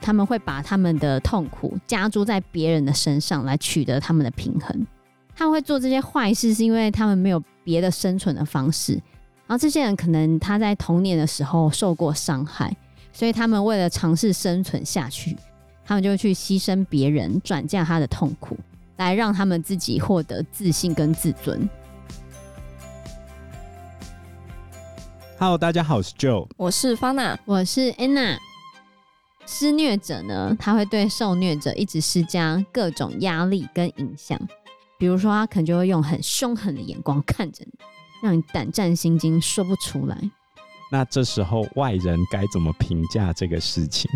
他们会把他们的痛苦加诸在别人的身上，来取得他们的平衡。他们会做这些坏事，是因为他们没有别的生存的方式。然后这些人可能他在童年的时候受过伤害，所以他们为了尝试生存下去，他们就去牺牲别人，转嫁他的痛苦，来让他们自己获得自信跟自尊。Hello，大家好，我是 Joe，我是 Fana，我是 Anna。施虐者呢，他会对受虐者一直施加各种压力跟影响，比如说他可能就会用很凶狠的眼光看着你，让你胆战心惊，说不出来。那这时候外人该怎么评价这个事情？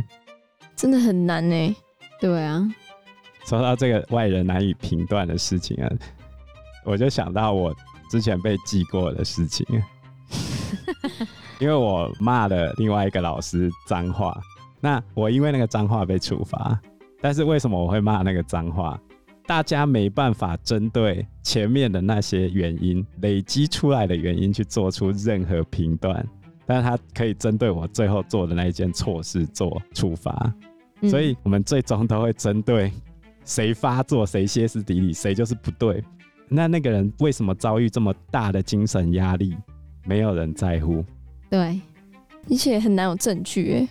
真的很难呢。对啊，说到这个外人难以评断的事情啊，我就想到我之前被记过的事情。因为我骂了另外一个老师脏话，那我因为那个脏话被处罚。但是为什么我会骂那个脏话？大家没办法针对前面的那些原因累积出来的原因去做出任何评断，但是他可以针对我最后做的那一件错事做处罚。嗯、所以我们最终都会针对谁发作、谁歇斯底里、谁就是不对。那那个人为什么遭遇这么大的精神压力？没有人在乎，对，而且很难有证据诶。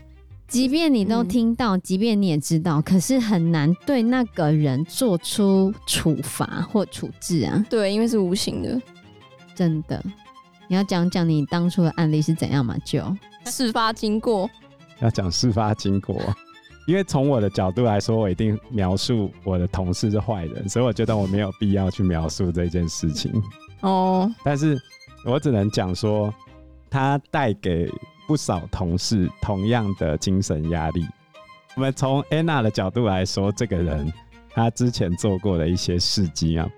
即便你都听到，嗯、即便你也知道，可是很难对那个人做出处罚或处置啊。对，因为是无形的，真的。你要讲讲你当初的案例是怎样嘛？就事发经过，要讲事发经过，因为从我的角度来说，我一定描述我的同事是坏人，所以我觉得我没有必要去描述这件事情。哦，但是。我只能讲说，他带给不少同事同样的精神压力。我们从 Anna 的角度来说，这个人他之前做过的一些事迹啊，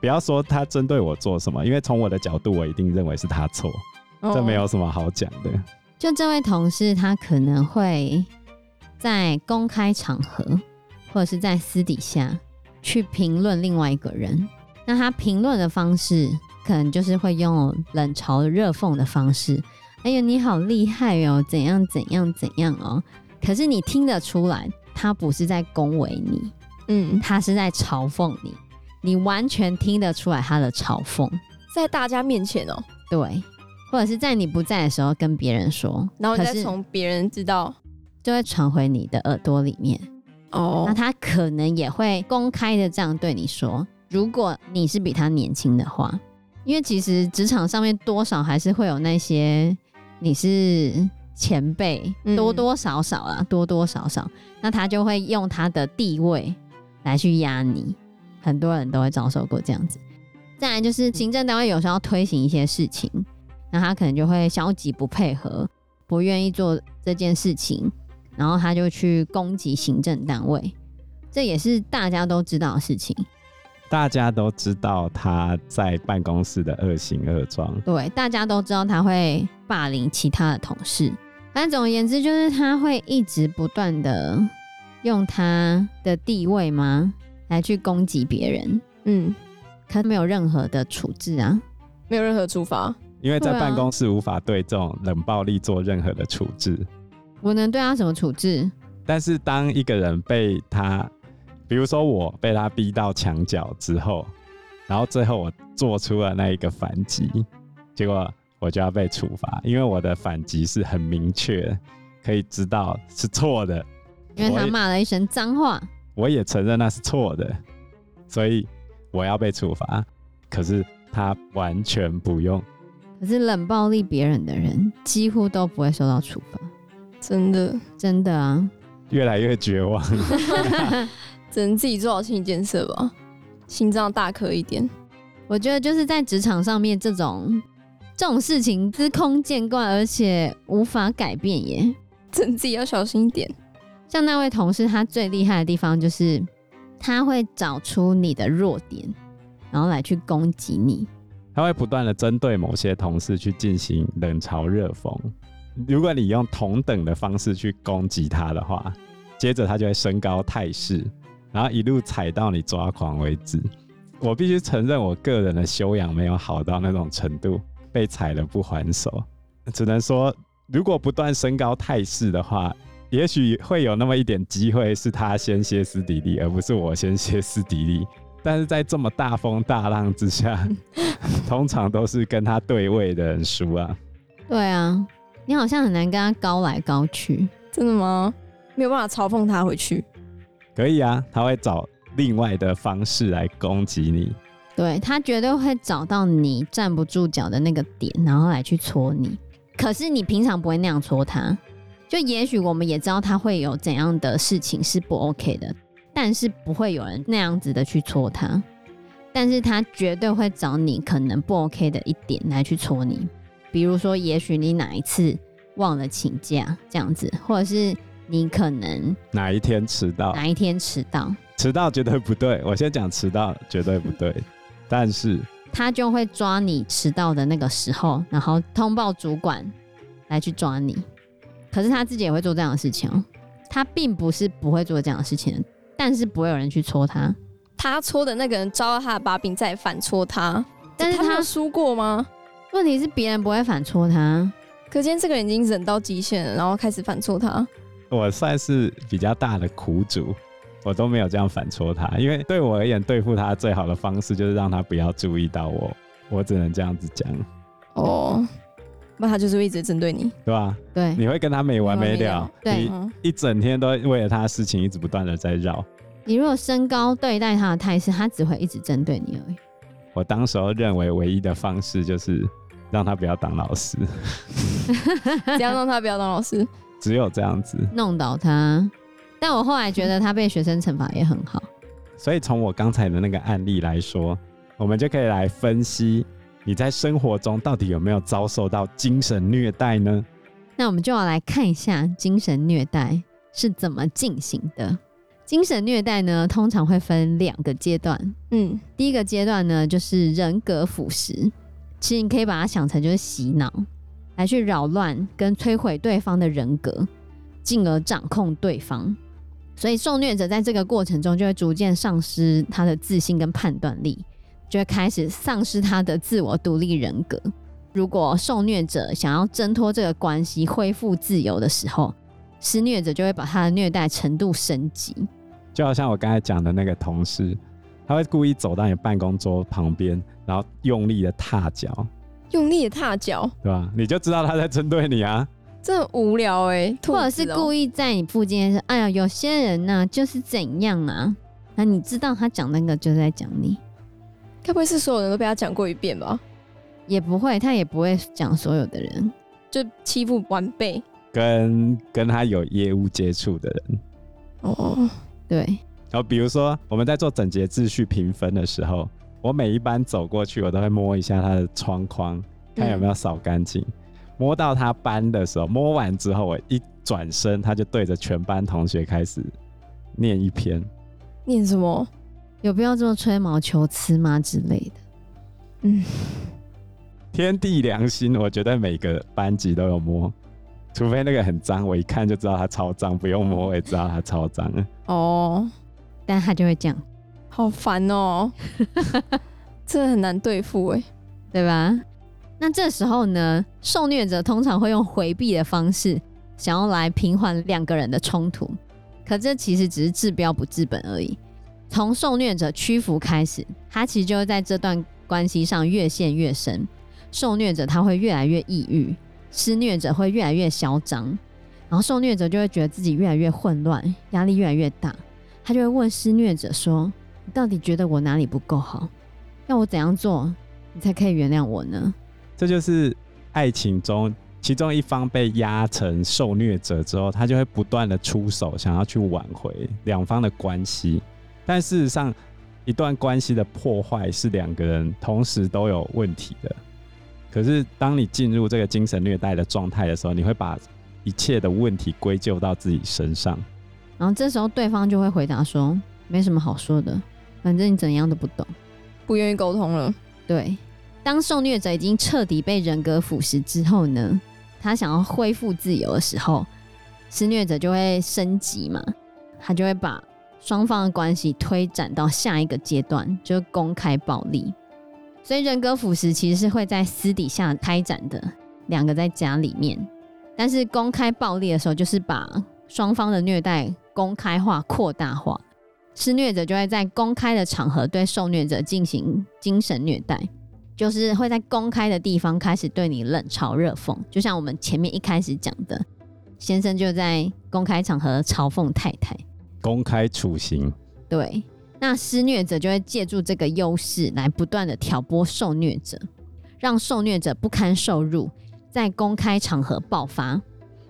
不要说他针对我做什么，因为从我的角度，我一定认为是他错，这没有什么好讲的。就这位同事，他可能会在公开场合或者是在私底下去评论另外一个人，那他评论的方式。可能就是会用冷嘲热讽的方式，哎呦，你好厉害哦，怎样怎样怎样哦。可是你听得出来，他不是在恭维你，嗯，他是在嘲讽你，你完全听得出来他的嘲讽，在大家面前哦，对，或者是在你不在的时候跟别人说，然后再从别人知道，就会传回你的耳朵里面。哦，那他可能也会公开的这样对你说，如果你是比他年轻的话。因为其实职场上面多少还是会有那些你是前辈，多多少少啊，嗯、多多少少，那他就会用他的地位来去压你。很多人都会遭受过这样子。再来就是行政单位有时候要推行一些事情，那他可能就会消极不配合，不愿意做这件事情，然后他就去攻击行政单位，这也是大家都知道的事情。大家都知道他在办公室的恶行恶状，对，大家都知道他会霸凌其他的同事。反正总而言之，就是他会一直不断的用他的地位吗来去攻击别人。嗯，他没有任何的处置啊，没有任何处罚，因为在办公室无法对这种冷暴力做任何的处置。我能对他什么处置？但是当一个人被他。比如说我被他逼到墙角之后，然后最后我做出了那一个反击，结果我就要被处罚，因为我的反击是很明确，可以知道是错的。因为他骂了一声脏话，我也承认那是错的，所以我要被处罚。可是他完全不用。可是冷暴力别人的人几乎都不会受到处罚，真的，真的啊，越来越绝望。只能自己做好心理建设吧，心脏大颗一点。我觉得就是在职场上面，这种这种事情司空见惯，而且无法改变耶。真自己要小心一点。像那位同事，他最厉害的地方就是他会找出你的弱点，然后来去攻击你。他会不断的针对某些同事去进行冷嘲热讽。如果你用同等的方式去攻击他的话，接着他就会升高态势。然后一路踩到你抓狂为止。我必须承认，我个人的修养没有好到那种程度，被踩了不还手。只能说，如果不断升高态势的话，也许会有那么一点机会是他先歇斯底里，而不是我先歇斯底里。但是在这么大风大浪之下，通常都是跟他对位的人输啊。对啊，你好像很难跟他高来高去，真的吗？没有办法嘲讽他回去？可以啊，他会找另外的方式来攻击你。对，他绝对会找到你站不住脚的那个点，然后来去戳你。可是你平常不会那样戳他，就也许我们也知道他会有怎样的事情是不 OK 的，但是不会有人那样子的去戳他。但是他绝对会找你可能不 OK 的一点来去戳你，比如说，也许你哪一次忘了请假这样子，或者是你可能哪一天迟到，哪一天迟到，迟到绝对不对。我先讲迟到绝对不对。但是他就会抓你迟到的那个时候，然后通报主管来去抓你。可是他自己也会做这样的事情哦。他并不是不会做这样的事情，但是不会有人去戳他。他戳的那个人招到他的把柄，再反戳他。但是他输过吗？问题是别人不会反戳他。可见这个人已经忍到极限了，然后开始反戳他。我算是比较大的苦主。我都没有这样反戳他，因为对我而言，对付他最好的方式就是让他不要注意到我。我只能这样子讲。哦，那他就是一直针对你，对吧？对，你会跟他没完没了，对，你一整天都为了他的事情一直不断的在绕。你如果升高对待他的态势，他只会一直针对你而已。我当时候认为唯一的方式就是让他不要当老师，只要让他不要当老师，只有这样子弄倒他。但我后来觉得他被学生惩罚也很好，所以从我刚才的那个案例来说，我们就可以来分析你在生活中到底有没有遭受到精神虐待呢？那我们就要来看一下精神虐待是怎么进行的。精神虐待呢，通常会分两个阶段。嗯，第一个阶段呢，就是人格腐蚀，其实你可以把它想成就是洗脑，来去扰乱跟摧毁对方的人格，进而掌控对方。所以受虐者在这个过程中就会逐渐丧失他的自信跟判断力，就会开始丧失他的自我独立人格。如果受虐者想要挣脱这个关系，恢复自由的时候，施虐者就会把他的虐待程度升级。就好像我刚才讲的那个同事，他会故意走到你办公桌旁边，然后用力的踏脚，用力的踏脚，对吧？你就知道他在针对你啊。这很无聊哎、欸，或者是故意在你附近说：“哎呀，有些人呢、啊、就是怎样啊？”那你知道他讲那个就是在讲你，该不会是所有人都被他讲过一遍吧？也不会，他也不会讲所有的人，就欺负晚辈，跟跟他有业务接触的人。哦，对。然后比如说我们在做整洁秩序评分的时候，我每一班走过去，我都会摸一下他的窗框，看有没有扫干净。嗯摸到他班的时候，摸完之后，我一转身，他就对着全班同学开始念一篇。念什么？有必要这么吹毛求疵吗？之类的。嗯，天地良心，我觉得每个班级都有摸，除非那个很脏，我一看就知道他超脏，不用摸我也知道他超脏。哦，但他就会这样，好烦哦，真的很难对付哎，对吧？那这时候呢，受虐者通常会用回避的方式，想要来平缓两个人的冲突。可这其实只是治标不治本而已。从受虐者屈服开始，他其实就会在这段关系上越陷越深。受虐者他会越来越抑郁，施虐者会越来越嚣张，然后受虐者就会觉得自己越来越混乱，压力越来越大。他就会问施虐者说：“你到底觉得我哪里不够好？要我怎样做，你才可以原谅我呢？”这就是爱情中其中一方被压成受虐者之后，他就会不断的出手，想要去挽回两方的关系。但事实上，一段关系的破坏是两个人同时都有问题的。可是，当你进入这个精神虐待的状态的时候，你会把一切的问题归咎到自己身上。然后这时候对方就会回答说：“没什么好说的，反正你怎样都不懂，不愿意沟通了。”对。当受虐者已经彻底被人格腐蚀之后呢，他想要恢复自由的时候，施虐者就会升级嘛，他就会把双方的关系推展到下一个阶段，就是公开暴力。所以人格腐蚀其实是会在私底下开展的，两个在家里面，但是公开暴力的时候，就是把双方的虐待公开化、扩大化，施虐者就会在公开的场合对受虐者进行精神虐待，就是会在公开的地方开始对你冷嘲热讽，就像我们前面一开始讲的，先生就在公开场合嘲讽太太，公开处刑。对，那施虐者就会借助这个优势来不断的挑拨受虐者。让受虐者不堪受辱，在公开场合爆发。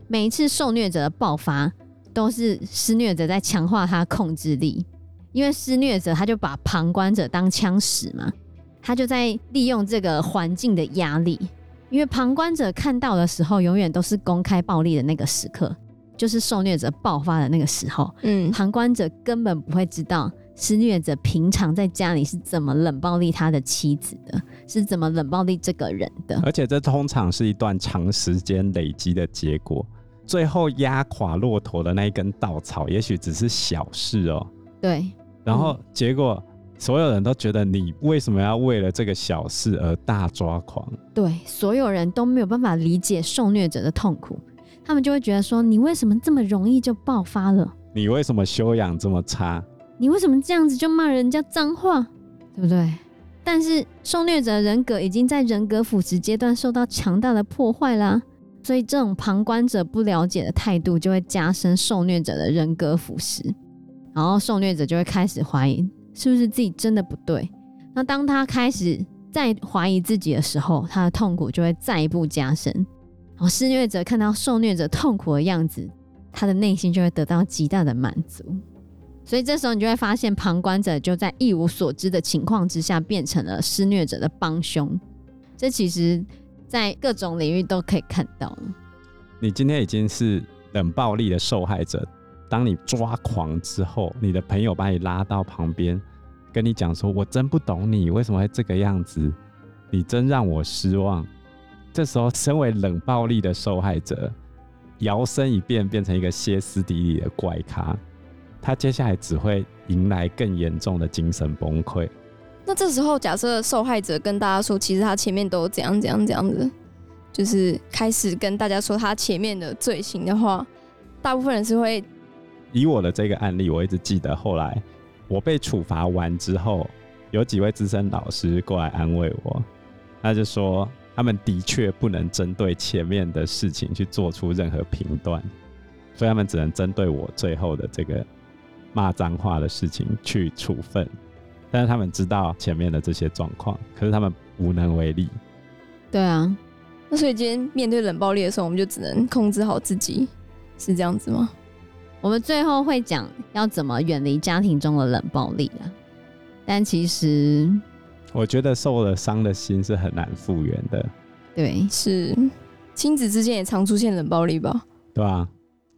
每一次受虐者的爆发，都是施虐者在强化他控制力，因为施虐者他就把旁观者当枪使嘛，他就在利用这个环境的压力。因为旁观者看到的时候，永远都是公开暴力的那个时刻，就是受虐者爆发的那个时候。嗯，旁观者根本不会知道。施虐者平常在家里是怎么冷暴力他的妻子的，是怎么冷暴力这个人的？而且这通常是一段长时间累积的结果，最后压垮骆驼的那一根稻草，也许只是小事哦。对。然后结果所有人都觉得你为什么要为了这个小事而大抓狂？对，所有人都没有办法理解受虐者的痛苦，他们就会觉得说：你为什么这么容易就爆发了？你为什么修养这么差？你为什么这样子就骂人家脏话，对不对？但是受虐者人格已经在人格腐蚀阶段受到强大的破坏啦，所以这种旁观者不了解的态度就会加深受虐者的人格腐蚀，然后受虐者就会开始怀疑是不是自己真的不对。那当他开始在怀疑自己的时候，他的痛苦就会再一步加深。然后施虐者看到受虐者痛苦的样子，他的内心就会得到极大的满足。所以这时候你就会发现，旁观者就在一无所知的情况之下，变成了施虐者的帮凶。这其实，在各种领域都可以看到。你今天已经是冷暴力的受害者，当你抓狂之后，你的朋友把你拉到旁边，跟你讲说：“我真不懂你为什么会这个样子，你真让我失望。”这时候，身为冷暴力的受害者，摇身一变，变成一个歇斯底里的怪咖。他接下来只会迎来更严重的精神崩溃。那这时候，假设受害者跟大家说，其实他前面都怎样怎样怎样的，就是开始跟大家说他前面的罪行的话，大部分人是会。以我的这个案例，我一直记得，后来我被处罚完之后，有几位资深老师过来安慰我，他就说，他们的确不能针对前面的事情去做出任何评断，所以他们只能针对我最后的这个。骂脏话的事情去处分，但是他们知道前面的这些状况，可是他们无能为力。对啊，那所以今天面对冷暴力的时候，我们就只能控制好自己，是这样子吗？我们最后会讲要怎么远离家庭中的冷暴力啊。但其实，我觉得受了伤的心是很难复原的。对，是亲子之间也常出现冷暴力吧？对啊。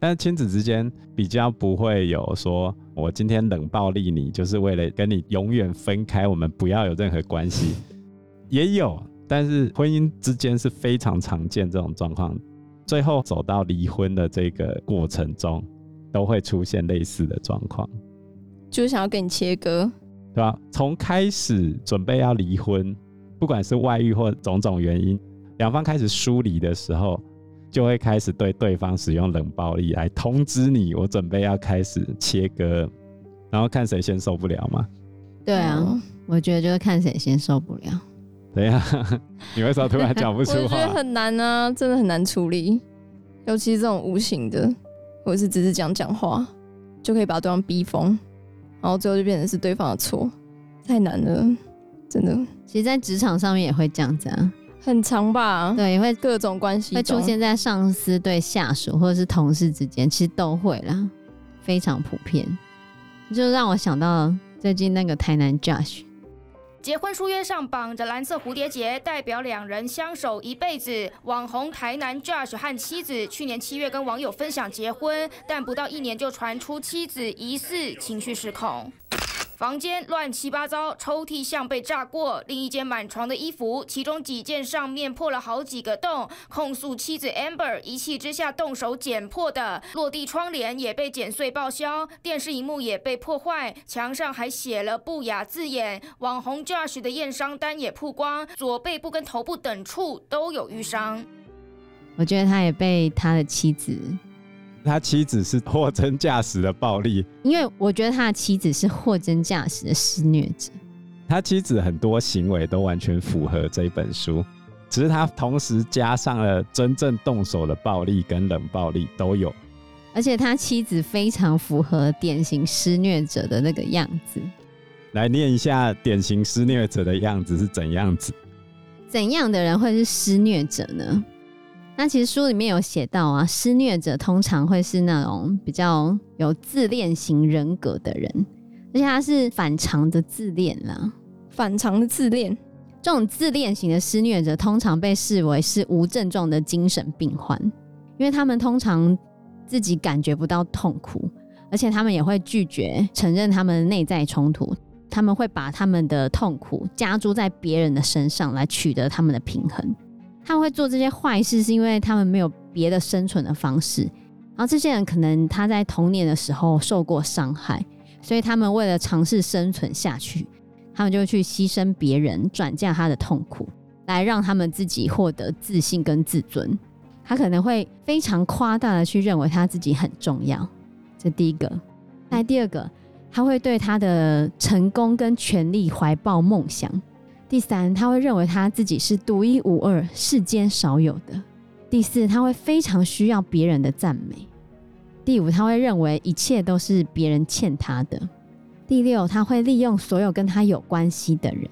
但是亲子之间比较不会有说，我今天冷暴力你，就是为了跟你永远分开，我们不要有任何关系。也有，但是婚姻之间是非常常见这种状况，最后走到离婚的这个过程中，都会出现类似的状况，就是想要跟你切割，对吧？从开始准备要离婚，不管是外遇或种种原因，两方开始疏离的时候。就会开始对对方使用冷暴力来通知你，我准备要开始切割，然后看谁先受不了嘛。对啊，嗯、我觉得就是看谁先受不了。对呀，你为什么突然讲不出话？我觉得很难啊，真的很难处理，尤其这种无形的，或者是只是讲讲话就可以把对方逼疯，然后最后就变成是对方的错，太难了，真的。其实，在职场上面也会这样子啊。很长吧？对，也会各种关系会出现在上司对下属或者是同事之间，其实都会啦，非常普遍。就让我想到最近那个台南 Josh，结婚书约上绑着蓝色蝴蝶结，代表两人相守一辈子。网红台南 Josh 和妻子去年七月跟网友分享结婚，但不到一年就传出妻子疑似情绪失控。房间乱七八糟，抽屉像被炸过，另一间满床的衣服，其中几件上面破了好几个洞，控诉妻子 Amber 一气之下动手剪破的。落地窗帘也被剪碎报销，电视荧幕也被破坏，墙上还写了不雅字眼。网红 Josh 的验伤单也曝光，左背部跟头部等处都有瘀伤。我觉得他也被他的妻子，他妻子是货真价实的暴力，因为我觉得他的妻子是货真价实的施虐者。他妻子很多行为都完全符合这本书，只是他同时加上了真正动手的暴力跟冷暴力都有，而且他妻子非常符合典型施虐者的那个样子。来念一下典型施虐者的样子是怎样子？怎样的人会是施虐者呢？那其实书里面有写到啊，施虐者通常会是那种比较有自恋型人格的人。而且他是反常的自恋啦，反常的自恋，这种自恋型的施虐者通常被视为是无症状的精神病患，因为他们通常自己感觉不到痛苦，而且他们也会拒绝承认他们的内在冲突，他们会把他们的痛苦加诸在别人的身上来取得他们的平衡。他们会做这些坏事，是因为他们没有别的生存的方式，然后这些人可能他在童年的时候受过伤害。所以他们为了尝试生存下去，他们就去牺牲别人，转嫁他的痛苦，来让他们自己获得自信跟自尊。他可能会非常夸大的去认为他自己很重要，这第一个。那第二个，他会对他的成功跟权力怀抱梦想。第三，他会认为他自己是独一无二、世间少有的。第四，他会非常需要别人的赞美。第五，他会认为一切都是别人欠他的。第六，他会利用所有跟他有关系的人。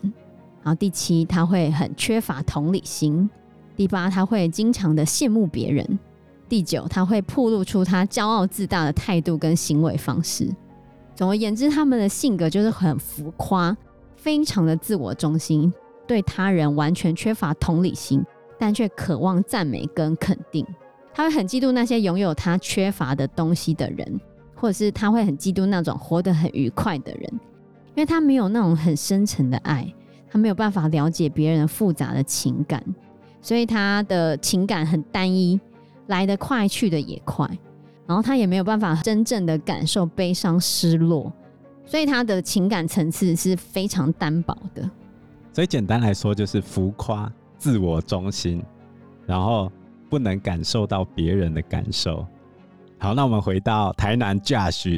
然后第七，他会很缺乏同理心。第八，他会经常的羡慕别人。第九，他会暴露出他骄傲自大的态度跟行为方式。总而言之，他们的性格就是很浮夸，非常的自我中心，对他人完全缺乏同理心，但却渴望赞美跟肯定。他会很嫉妒那些拥有他缺乏的东西的人，或者是他会很嫉妒那种活得很愉快的人，因为他没有那种很深沉的爱，他没有办法了解别人复杂的情感，所以他的情感很单一，来得快，去得也快，然后他也没有办法真正的感受悲伤、失落，所以他的情感层次是非常单薄的。所以简单来说，就是浮夸、自我中心，然后。不能感受到别人的感受。好，那我们回到台南 Josh，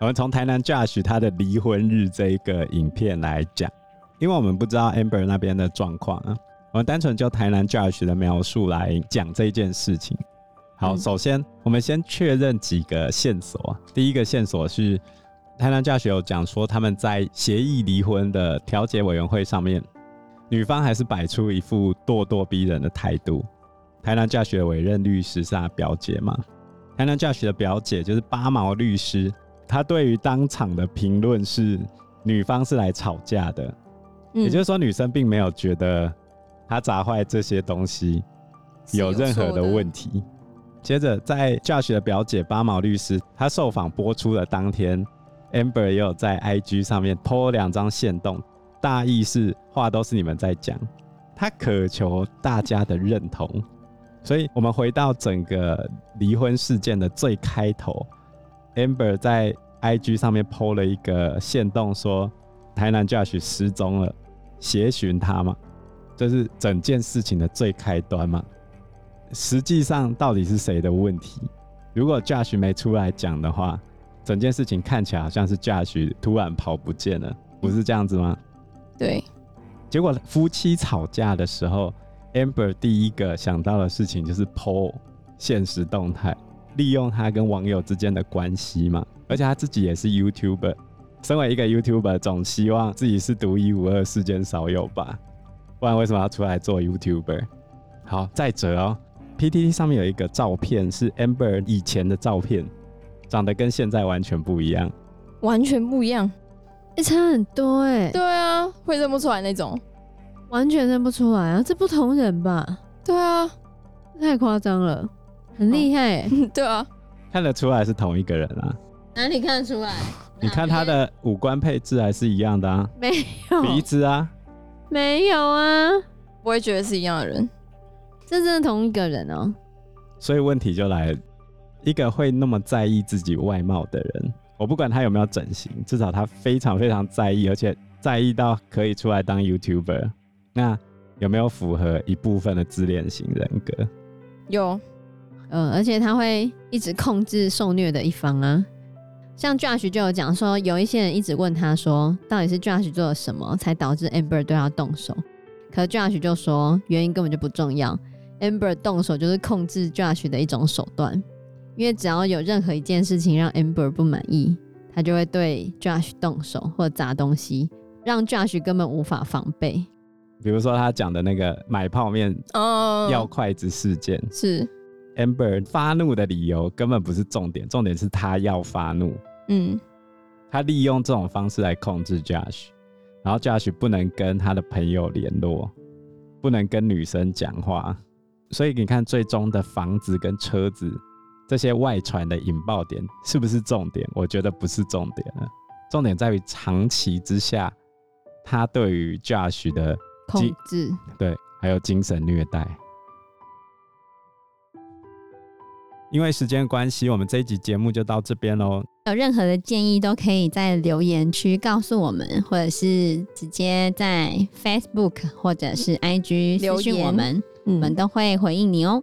我们从台南 Josh 他的离婚日这一个影片来讲，因为我们不知道 Amber 那边的状况啊，我们单纯就台南 Josh 的描述来讲这件事情。好，首先我们先确认几个线索。第一个线索是台南 Josh 有讲说他们在协议离婚的调解委员会上面，女方还是摆出一副咄咄逼人的态度。台南教学的委任律师是他表姐嘛？台南教学的表姐就是八毛律师，她对于当场的评论是女方是来吵架的，嗯、也就是说女生并没有觉得她砸坏这些东西有任何的问题。接着在教学的表姐八毛律师，她受访播出的当天，Amber 也有在 IG 上面 po 两张线动，大意是话都是你们在讲，他渴求大家的认同。所以，我们回到整个离婚事件的最开头，Amber 在 IG 上面 PO 了一个线动，说台南 Josh 失踪了，协寻他嘛，这是整件事情的最开端嘛。实际上，到底是谁的问题？如果 Josh 没出来讲的话，整件事情看起来好像是 Josh 突然跑不见了，不是这样子吗？对。结果夫妻吵架的时候。Amber 第一个想到的事情就是 PO 现实动态，利用他跟网友之间的关系嘛。而且他自己也是 YouTuber，身为一个 YouTuber，总希望自己是独一无二、世间少有吧？不然为什么要出来做 YouTuber？好，再者哦，PTT 上面有一个照片是 Amber 以前的照片，长得跟现在完全不一样，完全不一样，欸，差很多哎。对啊，会认不出来那种。完全认不出来啊！这不同人吧？对啊，太夸张了，很厉害、欸哦。对啊，看得出来是同一个人啊。哪里看得出来？你看他的五官配置还是一样的啊？没有鼻子啊？没有啊？我也觉得是一样的人，这真的同一个人哦。所以问题就来了，一个会那么在意自己外貌的人，我不管他有没有整形，至少他非常非常在意，而且在意到可以出来当 YouTuber。那有没有符合一部分的自恋型人格？有，呃，而且他会一直控制受虐的一方啊。像 Josh 就有讲说，有一些人一直问他说，到底是 Josh 做了什么才导致 Amber 对他动手？可 Josh 就说，原因根本就不重要，Amber 动手就是控制 Josh 的一种手段，因为只要有任何一件事情让 Amber 不满意，他就会对 Josh 动手或砸东西，让 Josh 根本无法防备。比如说他讲的那个买泡面哦。要筷子事件，是。Amber 发怒的理由根本不是重点，重点是他要发怒。嗯，他利用这种方式来控制 Josh，然后 Josh 不能跟他的朋友联络，不能跟女生讲话，所以你看最终的房子跟车子这些外传的引爆点是不是重点？我觉得不是重点了，重点在于长期之下他对于 Josh 的控制，对，还有精神虐待。因为时间关系，我们这一集节目就到这边喽。有任何的建议都可以在留言区告诉我们，或者是直接在 Facebook 或者是 IG 私讯我们，我们都会回应你哦。